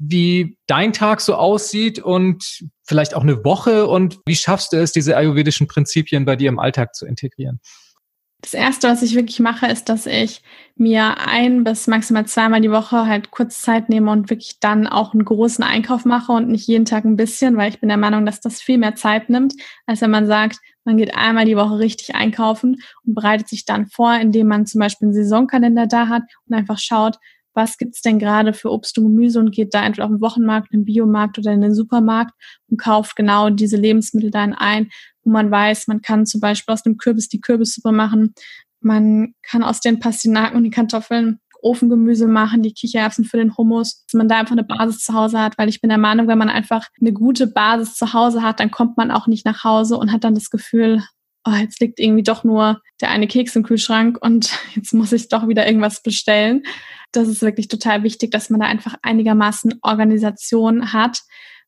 wie dein Tag so aussieht und vielleicht auch eine Woche und wie schaffst du es, diese ayurvedischen Prinzipien bei dir im Alltag zu integrieren? Das erste, was ich wirklich mache, ist, dass ich mir ein bis maximal zweimal die Woche halt kurz Zeit nehme und wirklich dann auch einen großen Einkauf mache und nicht jeden Tag ein bisschen, weil ich bin der Meinung, dass das viel mehr Zeit nimmt, als wenn man sagt, man geht einmal die Woche richtig einkaufen und bereitet sich dann vor, indem man zum Beispiel einen Saisonkalender da hat und einfach schaut, was gibt's denn gerade für Obst und Gemüse und geht da entweder auf den Wochenmarkt, in den Biomarkt oder in den Supermarkt und kauft genau diese Lebensmittel dann ein, wo man weiß, man kann zum Beispiel aus dem Kürbis die Kürbissuppe machen, man kann aus den Pastinaken und den Kartoffeln Ofengemüse machen, die Kichererbsen für den Hummus, dass man da einfach eine Basis zu Hause hat, weil ich bin der Meinung, wenn man einfach eine gute Basis zu Hause hat, dann kommt man auch nicht nach Hause und hat dann das Gefühl, oh, jetzt liegt irgendwie doch nur der eine Keks im Kühlschrank und jetzt muss ich doch wieder irgendwas bestellen. Das ist wirklich total wichtig, dass man da einfach einigermaßen Organisation hat,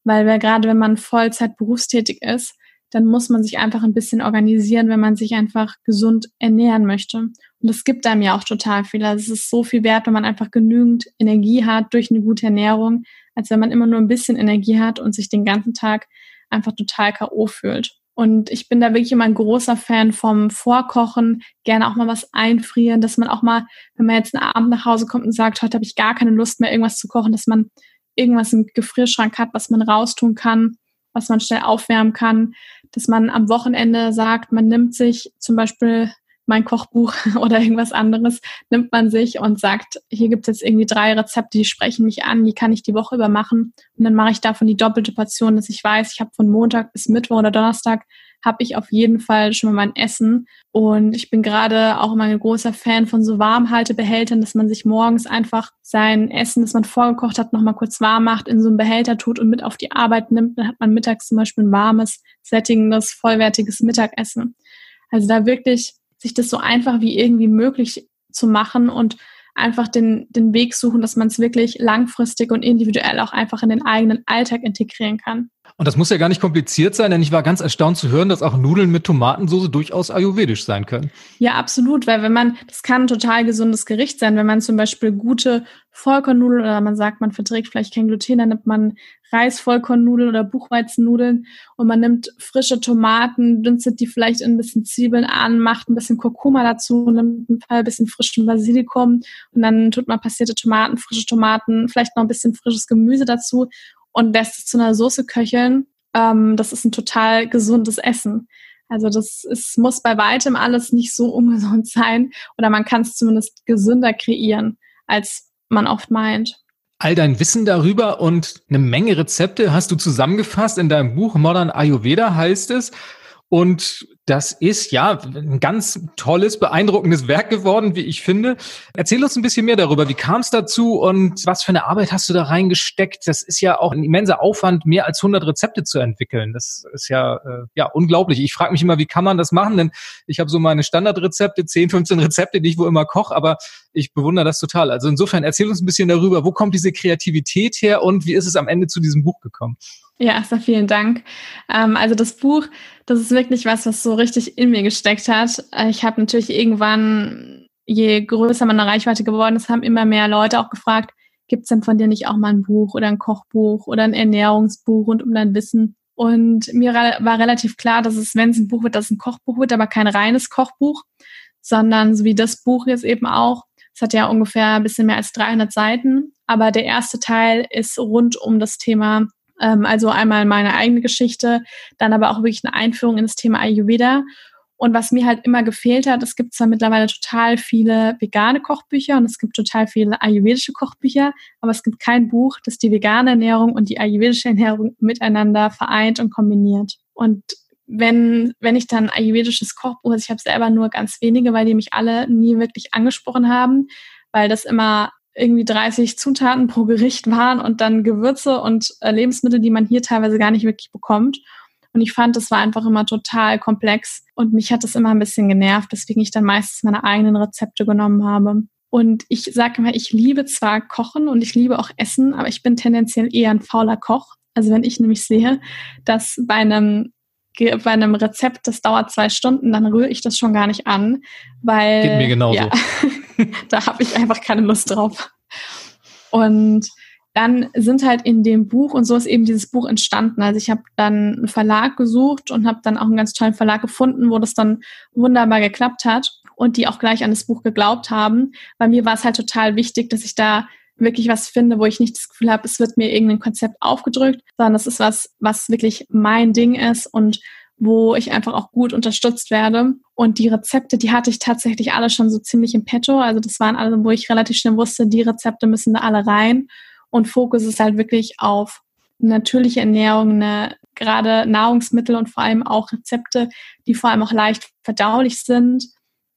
weil wir gerade, wenn man Vollzeit berufstätig ist, dann muss man sich einfach ein bisschen organisieren, wenn man sich einfach gesund ernähren möchte. Und das gibt einem ja auch total viel. Also es ist so viel wert, wenn man einfach genügend Energie hat durch eine gute Ernährung, als wenn man immer nur ein bisschen Energie hat und sich den ganzen Tag einfach total K.O. fühlt. Und ich bin da wirklich immer ein großer Fan vom Vorkochen, gerne auch mal was einfrieren, dass man auch mal, wenn man jetzt einen Abend nach Hause kommt und sagt, heute habe ich gar keine Lust mehr, irgendwas zu kochen, dass man irgendwas im Gefrierschrank hat, was man raustun kann, was man schnell aufwärmen kann, dass man am Wochenende sagt, man nimmt sich zum Beispiel mein Kochbuch oder irgendwas anderes, nimmt man sich und sagt, hier gibt es jetzt irgendwie drei Rezepte, die sprechen mich an, die kann ich die Woche über machen. Und dann mache ich davon die doppelte Portion, dass ich weiß, ich habe von Montag bis Mittwoch oder Donnerstag habe ich auf jeden Fall schon mal mein Essen. Und ich bin gerade auch immer ein großer Fan von so Warmhaltebehältern, dass man sich morgens einfach sein Essen, das man vorgekocht hat, nochmal kurz warm macht, in so einen Behälter tut und mit auf die Arbeit nimmt. Dann hat man mittags zum Beispiel ein warmes, sättigendes, vollwertiges Mittagessen. Also da wirklich sich das so einfach wie irgendwie möglich zu machen und einfach den, den Weg suchen, dass man es wirklich langfristig und individuell auch einfach in den eigenen Alltag integrieren kann. Und das muss ja gar nicht kompliziert sein, denn ich war ganz erstaunt zu hören, dass auch Nudeln mit Tomatensauce durchaus ayurvedisch sein können. Ja, absolut, weil wenn man, das kann ein total gesundes Gericht sein, wenn man zum Beispiel gute Vollkornnudeln oder man sagt, man verträgt vielleicht kein Gluten, dann nimmt man Reis-Vollkornnudeln oder Buchweizennudeln und man nimmt frische Tomaten, dünstet die vielleicht in ein bisschen Zwiebeln an, macht ein bisschen Kurkuma dazu, nimmt ein bisschen frischen Basilikum und dann tut man passierte Tomaten, frische Tomaten, vielleicht noch ein bisschen frisches Gemüse dazu und lässt es zu einer Soße köcheln. Ähm, das ist ein total gesundes Essen. Also das ist, muss bei weitem alles nicht so ungesund sein oder man kann es zumindest gesünder kreieren, als man oft meint. All dein Wissen darüber und eine Menge Rezepte hast du zusammengefasst in deinem Buch Modern Ayurveda heißt es. Und das ist ja ein ganz tolles, beeindruckendes Werk geworden, wie ich finde. Erzähl uns ein bisschen mehr darüber. Wie kam es dazu und was für eine Arbeit hast du da reingesteckt? Das ist ja auch ein immenser Aufwand, mehr als 100 Rezepte zu entwickeln. Das ist ja äh, ja unglaublich. Ich frage mich immer, wie kann man das machen? Denn ich habe so meine Standardrezepte, 10, 15 Rezepte, die ich wo immer koche, aber ich bewundere das total. Also insofern erzähl uns ein bisschen darüber, wo kommt diese Kreativität her und wie ist es am Ende zu diesem Buch gekommen? Ja, Esther, vielen Dank. Ähm, also das Buch, das ist wirklich was, was so richtig in mir gesteckt hat. Ich habe natürlich irgendwann, je größer meine Reichweite geworden ist, haben immer mehr Leute auch gefragt, gibt es denn von dir nicht auch mal ein Buch oder ein Kochbuch oder ein Ernährungsbuch rund um dein Wissen? Und mir war relativ klar, dass es, wenn es ein Buch wird, dass es ein Kochbuch wird, aber kein reines Kochbuch, sondern so wie das Buch jetzt eben auch. Es hat ja ungefähr ein bisschen mehr als 300 Seiten, aber der erste Teil ist rund um das Thema also einmal meine eigene Geschichte, dann aber auch wirklich eine Einführung in das Thema Ayurveda. Und was mir halt immer gefehlt hat, es gibt zwar mittlerweile total viele vegane Kochbücher und es gibt total viele ayurvedische Kochbücher, aber es gibt kein Buch, das die vegane Ernährung und die ayurvedische Ernährung miteinander vereint und kombiniert. Und wenn, wenn ich dann ayurvedisches Kochbuch, also ich habe selber nur ganz wenige, weil die mich alle nie wirklich angesprochen haben, weil das immer irgendwie 30 Zutaten pro Gericht waren und dann Gewürze und äh, Lebensmittel, die man hier teilweise gar nicht wirklich bekommt. Und ich fand, das war einfach immer total komplex und mich hat das immer ein bisschen genervt, weswegen ich dann meistens meine eigenen Rezepte genommen habe. Und ich sage immer, ich liebe zwar Kochen und ich liebe auch Essen, aber ich bin tendenziell eher ein fauler Koch. Also wenn ich nämlich sehe, dass bei einem bei einem Rezept, das dauert zwei Stunden, dann rühre ich das schon gar nicht an, weil Geht mir genauso. Ja, da habe ich einfach keine Lust drauf. Und dann sind halt in dem Buch und so ist eben dieses Buch entstanden. Also ich habe dann einen Verlag gesucht und habe dann auch einen ganz tollen Verlag gefunden, wo das dann wunderbar geklappt hat und die auch gleich an das Buch geglaubt haben. Bei mir war es halt total wichtig, dass ich da wirklich was finde, wo ich nicht das Gefühl habe, es wird mir irgendein Konzept aufgedrückt, sondern das ist was, was wirklich mein Ding ist und wo ich einfach auch gut unterstützt werde. Und die Rezepte, die hatte ich tatsächlich alle schon so ziemlich im Petto. Also das waren alle, wo ich relativ schnell wusste, die Rezepte müssen da alle rein. Und Fokus ist halt wirklich auf natürliche Ernährung, eine, gerade Nahrungsmittel und vor allem auch Rezepte, die vor allem auch leicht verdaulich sind,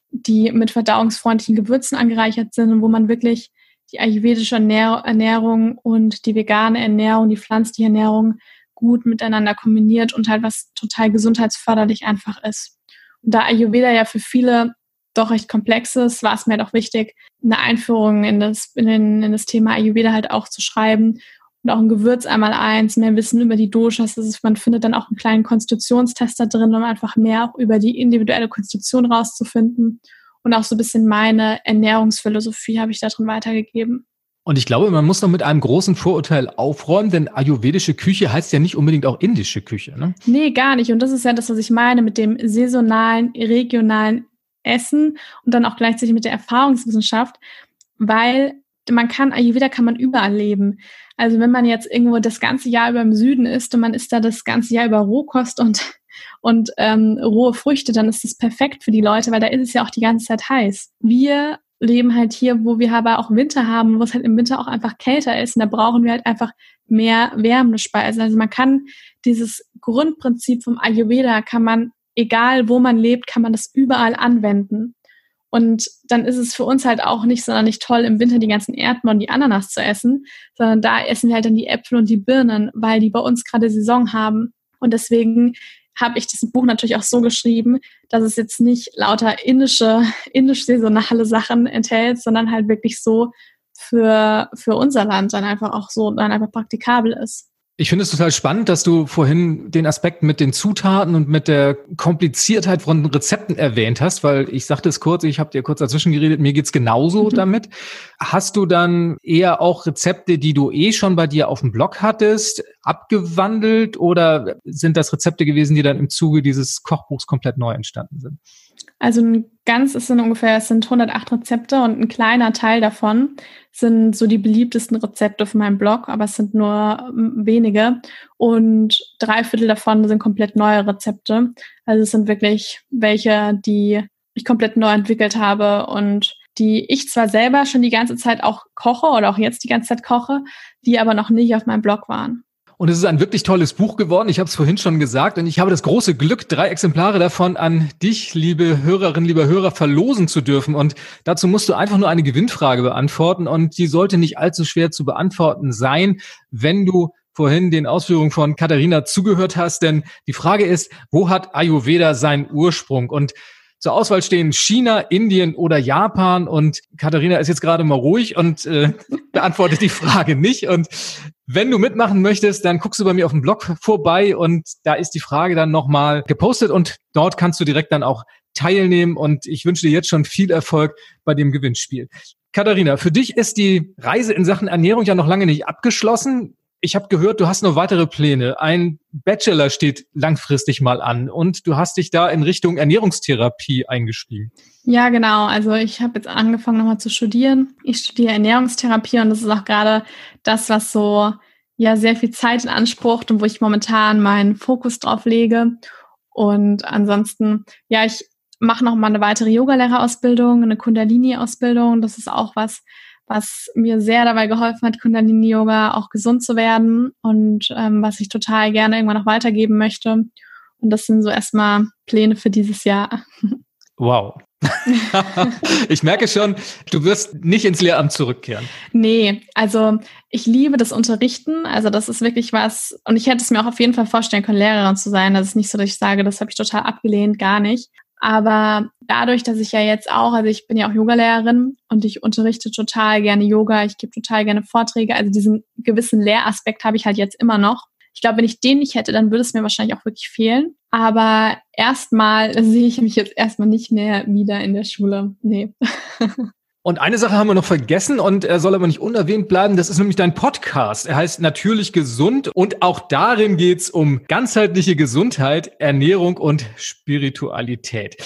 die mit verdauungsfreundlichen Gewürzen angereichert sind und wo man wirklich die ayurvedische Ernährung und die vegane Ernährung, die pflanzliche Ernährung gut miteinander kombiniert und halt was total gesundheitsförderlich einfach ist. Und da Ayurveda ja für viele doch recht komplex ist, war es mir doch wichtig, eine Einführung in das, in, den, in das Thema Ayurveda halt auch zu schreiben und auch ein Gewürz einmal eins, mehr Wissen über die Doshas. Ist, man findet dann auch einen kleinen Konstitutionstester drin, um einfach mehr auch über die individuelle Konstitution rauszufinden. Und auch so ein bisschen meine Ernährungsphilosophie habe ich da drin weitergegeben. Und ich glaube, man muss noch mit einem großen Vorurteil aufräumen, denn ayurvedische Küche heißt ja nicht unbedingt auch indische Küche. Ne? Nee, gar nicht. Und das ist ja das, was ich meine mit dem saisonalen, regionalen Essen und dann auch gleichzeitig mit der Erfahrungswissenschaft, weil man kann, Ayurveda kann man überall leben. Also wenn man jetzt irgendwo das ganze Jahr über im Süden ist und man isst da das ganze Jahr über Rohkost und, und ähm, rohe Früchte, dann ist das perfekt für die Leute, weil da ist es ja auch die ganze Zeit heiß. Wir leben halt hier, wo wir aber auch Winter haben, wo es halt im Winter auch einfach kälter ist. Und da brauchen wir halt einfach mehr wärmende Speisen. Also man kann dieses Grundprinzip vom Ayurveda kann man, egal wo man lebt, kann man das überall anwenden. Und dann ist es für uns halt auch nicht sondern nicht toll, im Winter die ganzen Erdbeeren und die Ananas zu essen, sondern da essen wir halt dann die Äpfel und die Birnen, weil die bei uns gerade Saison haben. Und deswegen habe ich das Buch natürlich auch so geschrieben, dass es jetzt nicht lauter indische, indisch saisonale Sachen enthält, sondern halt wirklich so für, für unser Land dann einfach auch so dann einfach praktikabel ist. Ich finde es total spannend, dass du vorhin den Aspekt mit den Zutaten und mit der Kompliziertheit von Rezepten erwähnt hast, weil ich sagte es kurz, ich habe dir kurz dazwischen geredet, mir geht's genauso mhm. damit. Hast du dann eher auch Rezepte, die du eh schon bei dir auf dem Blog hattest, abgewandelt oder sind das Rezepte gewesen, die dann im Zuge dieses Kochbuchs komplett neu entstanden sind? Also ein ganz ist sind ungefähr, es sind 108 Rezepte und ein kleiner Teil davon sind so die beliebtesten Rezepte auf meinem Blog, aber es sind nur wenige und drei Viertel davon sind komplett neue Rezepte. Also es sind wirklich welche, die ich komplett neu entwickelt habe und die ich zwar selber schon die ganze Zeit auch koche oder auch jetzt die ganze Zeit koche, die aber noch nicht auf meinem Blog waren. Und es ist ein wirklich tolles Buch geworden. Ich habe es vorhin schon gesagt. Und ich habe das große Glück, drei Exemplare davon an dich, liebe Hörerinnen, lieber Hörer, verlosen zu dürfen. Und dazu musst du einfach nur eine Gewinnfrage beantworten. Und die sollte nicht allzu schwer zu beantworten sein, wenn du vorhin den Ausführungen von Katharina zugehört hast. Denn die Frage ist, wo hat Ayurveda seinen Ursprung? Und zur Auswahl stehen China, Indien oder Japan. Und Katharina ist jetzt gerade mal ruhig und äh, beantwortet die Frage nicht. Und wenn du mitmachen möchtest, dann guckst du bei mir auf dem Blog vorbei und da ist die Frage dann nochmal gepostet und dort kannst du direkt dann auch teilnehmen. Und ich wünsche dir jetzt schon viel Erfolg bei dem Gewinnspiel. Katharina, für dich ist die Reise in Sachen Ernährung ja noch lange nicht abgeschlossen ich habe gehört, du hast noch weitere Pläne. Ein Bachelor steht langfristig mal an und du hast dich da in Richtung Ernährungstherapie eingeschrieben. Ja, genau. Also ich habe jetzt angefangen nochmal zu studieren. Ich studiere Ernährungstherapie und das ist auch gerade das, was so ja sehr viel Zeit in Anspruch und wo ich momentan meinen Fokus drauf lege. Und ansonsten, ja, ich mache noch mal eine weitere Yogalehrerausbildung, eine Kundalini-Ausbildung. Das ist auch was, was mir sehr dabei geholfen hat, Kundalini Yoga auch gesund zu werden und ähm, was ich total gerne irgendwann noch weitergeben möchte. Und das sind so erstmal Pläne für dieses Jahr. Wow. ich merke schon, du wirst nicht ins Lehramt zurückkehren. Nee, also ich liebe das Unterrichten. Also das ist wirklich was, und ich hätte es mir auch auf jeden Fall vorstellen können, Lehrerin zu sein. Das ist nicht so, dass ich sage, das habe ich total abgelehnt, gar nicht. Aber dadurch, dass ich ja jetzt auch, also ich bin ja auch Yogalehrerin und ich unterrichte total gerne Yoga, ich gebe total gerne Vorträge, also diesen gewissen Lehraspekt habe ich halt jetzt immer noch. Ich glaube, wenn ich den nicht hätte, dann würde es mir wahrscheinlich auch wirklich fehlen. Aber erstmal sehe ich mich jetzt erstmal nicht mehr wieder in der Schule. Nee. Und eine Sache haben wir noch vergessen und er soll aber nicht unerwähnt bleiben. Das ist nämlich dein Podcast. Er heißt Natürlich Gesund und auch darin geht's um ganzheitliche Gesundheit, Ernährung und Spiritualität.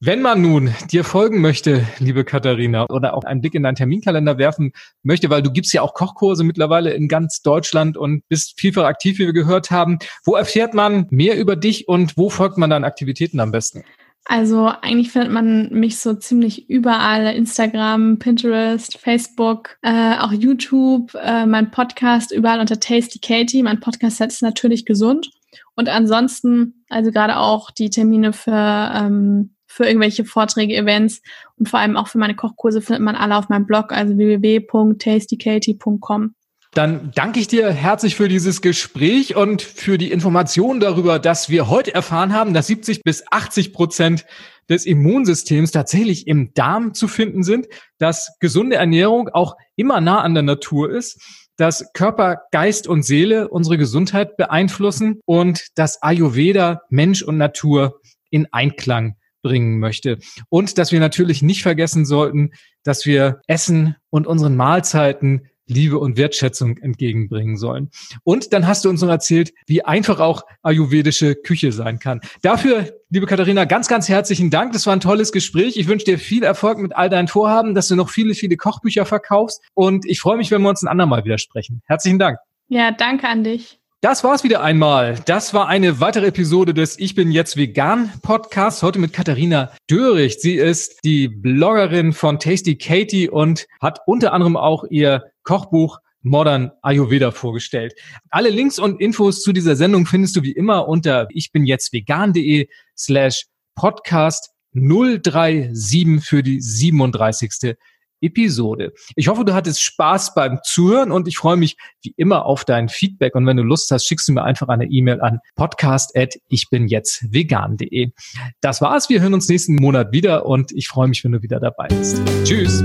Wenn man nun dir folgen möchte, liebe Katharina, oder auch einen Blick in deinen Terminkalender werfen möchte, weil du gibst ja auch Kochkurse mittlerweile in ganz Deutschland und bist vielfach aktiv, wie wir gehört haben. Wo erfährt man mehr über dich und wo folgt man deinen Aktivitäten am besten? Also eigentlich findet man mich so ziemlich überall. Instagram, Pinterest, Facebook, äh, auch YouTube, äh, mein Podcast überall unter Tasty Katie. Mein Podcast ist natürlich gesund. Und ansonsten, also gerade auch die Termine für, ähm, für irgendwelche Vorträge, Events und vor allem auch für meine Kochkurse findet man alle auf meinem Blog, also www.tastykatie.com. Dann danke ich dir herzlich für dieses Gespräch und für die Information darüber, dass wir heute erfahren haben, dass 70 bis 80 Prozent des Immunsystems tatsächlich im Darm zu finden sind, dass gesunde Ernährung auch immer nah an der Natur ist, dass Körper, Geist und Seele unsere Gesundheit beeinflussen und dass Ayurveda Mensch und Natur in Einklang bringen möchte. Und dass wir natürlich nicht vergessen sollten, dass wir Essen und unseren Mahlzeiten Liebe und Wertschätzung entgegenbringen sollen. Und dann hast du uns noch erzählt, wie einfach auch ayurvedische Küche sein kann. Dafür, liebe Katharina, ganz, ganz herzlichen Dank. Das war ein tolles Gespräch. Ich wünsche dir viel Erfolg mit all deinen Vorhaben, dass du noch viele, viele Kochbücher verkaufst. Und ich freue mich, wenn wir uns ein andermal wieder sprechen. Herzlichen Dank. Ja, danke an dich. Das war's wieder einmal. Das war eine weitere Episode des Ich bin jetzt vegan Podcasts. Heute mit Katharina Döricht. Sie ist die Bloggerin von Tasty Katie und hat unter anderem auch ihr Kochbuch Modern Ayurveda vorgestellt. Alle Links und Infos zu dieser Sendung findest du wie immer unter ich bin jetzt vegan.de slash podcast 037 für die 37. Episode. Ich hoffe, du hattest Spaß beim Zuhören und ich freue mich wie immer auf dein Feedback. Und wenn du Lust hast, schickst du mir einfach eine E-Mail an podcast.ichbinjetztvegan.de. Das war's. Wir hören uns nächsten Monat wieder und ich freue mich, wenn du wieder dabei bist. Tschüss.